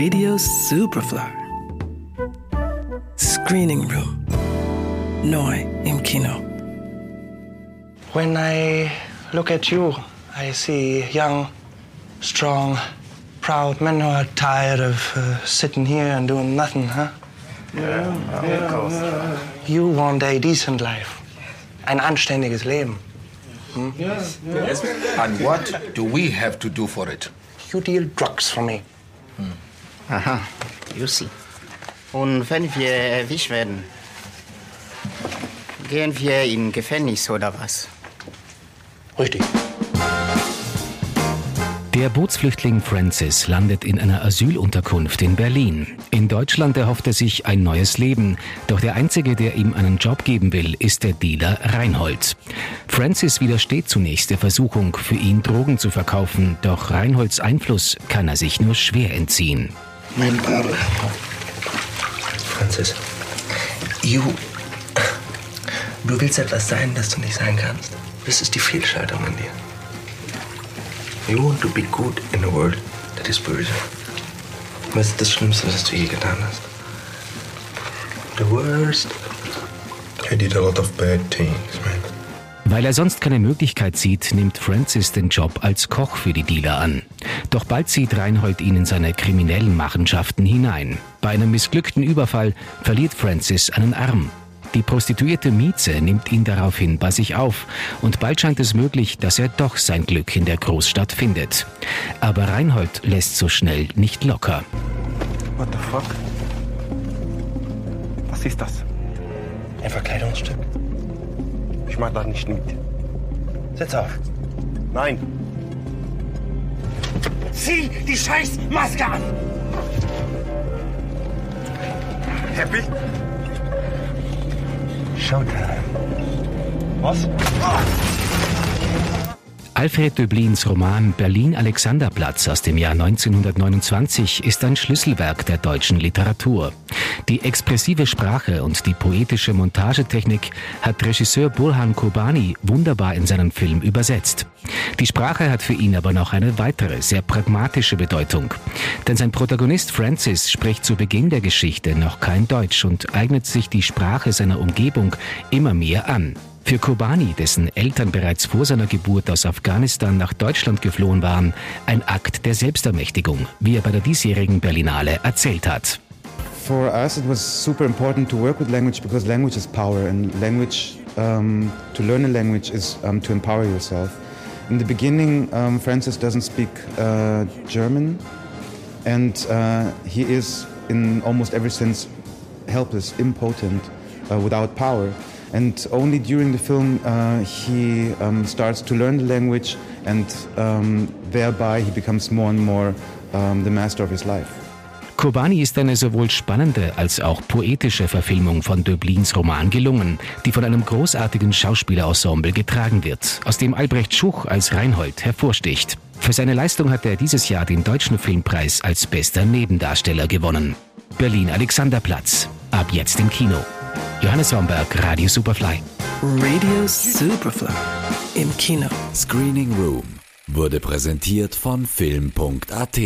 Radio Superfly. Screening Room. Neu im Kino. When I look at you, I see young, strong, proud men who are tired of uh, sitting here and doing nothing, huh? Yeah, yeah, of course. You want a decent life. Ein anständiges Leben. Hmm? Yes, yes. And what do we have to do for it? You deal drugs for me. Hm. Aha, you see. Und wenn wir erwischt werden, gehen wir in Gefängnis oder was? Richtig. Der Bootsflüchtling Francis landet in einer Asylunterkunft in Berlin. In Deutschland erhofft er sich ein neues Leben, doch der Einzige, der ihm einen Job geben will, ist der Dealer Reinhold. Francis widersteht zunächst der Versuchung, für ihn Drogen zu verkaufen, doch Reinholds Einfluss kann er sich nur schwer entziehen. Mein Papa. Francis. You. Du willst etwas sein, das du nicht sein kannst. Das ist die Fehlschaltung in dir. You want to be good in a world that is böse. Was ist das Schlimmste, was du je getan hast? The worst. I did a lot of bad things. Weil er sonst keine Möglichkeit sieht, nimmt Francis den Job als Koch für die Dealer an. Doch bald zieht Reinhold ihn in seine kriminellen Machenschaften hinein. Bei einem missglückten Überfall verliert Francis einen Arm. Die Prostituierte Mieze nimmt ihn daraufhin bei sich auf und bald scheint es möglich, dass er doch sein Glück in der Großstadt findet. Aber Reinhold lässt so schnell nicht locker. What the fuck? Was ist das? Ein Verkleidungsstück. Ich mach da nicht mit. Setz auf. Nein. Zieh die scheiß Maske an! Happy? Showtime. Was? Alfred Döblins Roman Berlin Alexanderplatz aus dem Jahr 1929 ist ein Schlüsselwerk der deutschen Literatur. Die expressive Sprache und die poetische Montagetechnik hat Regisseur Burhan Kobani wunderbar in seinen Film übersetzt. Die Sprache hat für ihn aber noch eine weitere, sehr pragmatische Bedeutung. Denn sein Protagonist Francis spricht zu Beginn der Geschichte noch kein Deutsch und eignet sich die Sprache seiner Umgebung immer mehr an. Für Kobani, dessen Eltern bereits vor seiner Geburt aus Afghanistan nach Deutschland geflohen waren, ein Akt der Selbstermächtigung, wie er bei der diesjährigen Berlinale erzählt hat. For us it was super important to work with language because language is power and language um, to learn a language is um, to empower yourself. In the beginning um, Francis doesn't speak uh, German and uh, he is in almost every sense helpless, impotent, uh, without power. And only during the film uh, he um, starts to learn the language, and um, thereby he becomes more and more um, the master of his life. Kobani ist eine sowohl spannende als auch poetische Verfilmung von Döblins Roman gelungen, die von einem großartigen Schauspielerensemble getragen wird, aus dem Albrecht Schuch als Reinhold hervorsticht. Für seine Leistung hat er dieses Jahr den Deutschen Filmpreis als bester Nebendarsteller gewonnen. Berlin Alexanderplatz. Ab jetzt im Kino. Johannes Romberg, Radio Superfly. Radio Superfly im Kino. Screening Room wurde präsentiert von Film.at.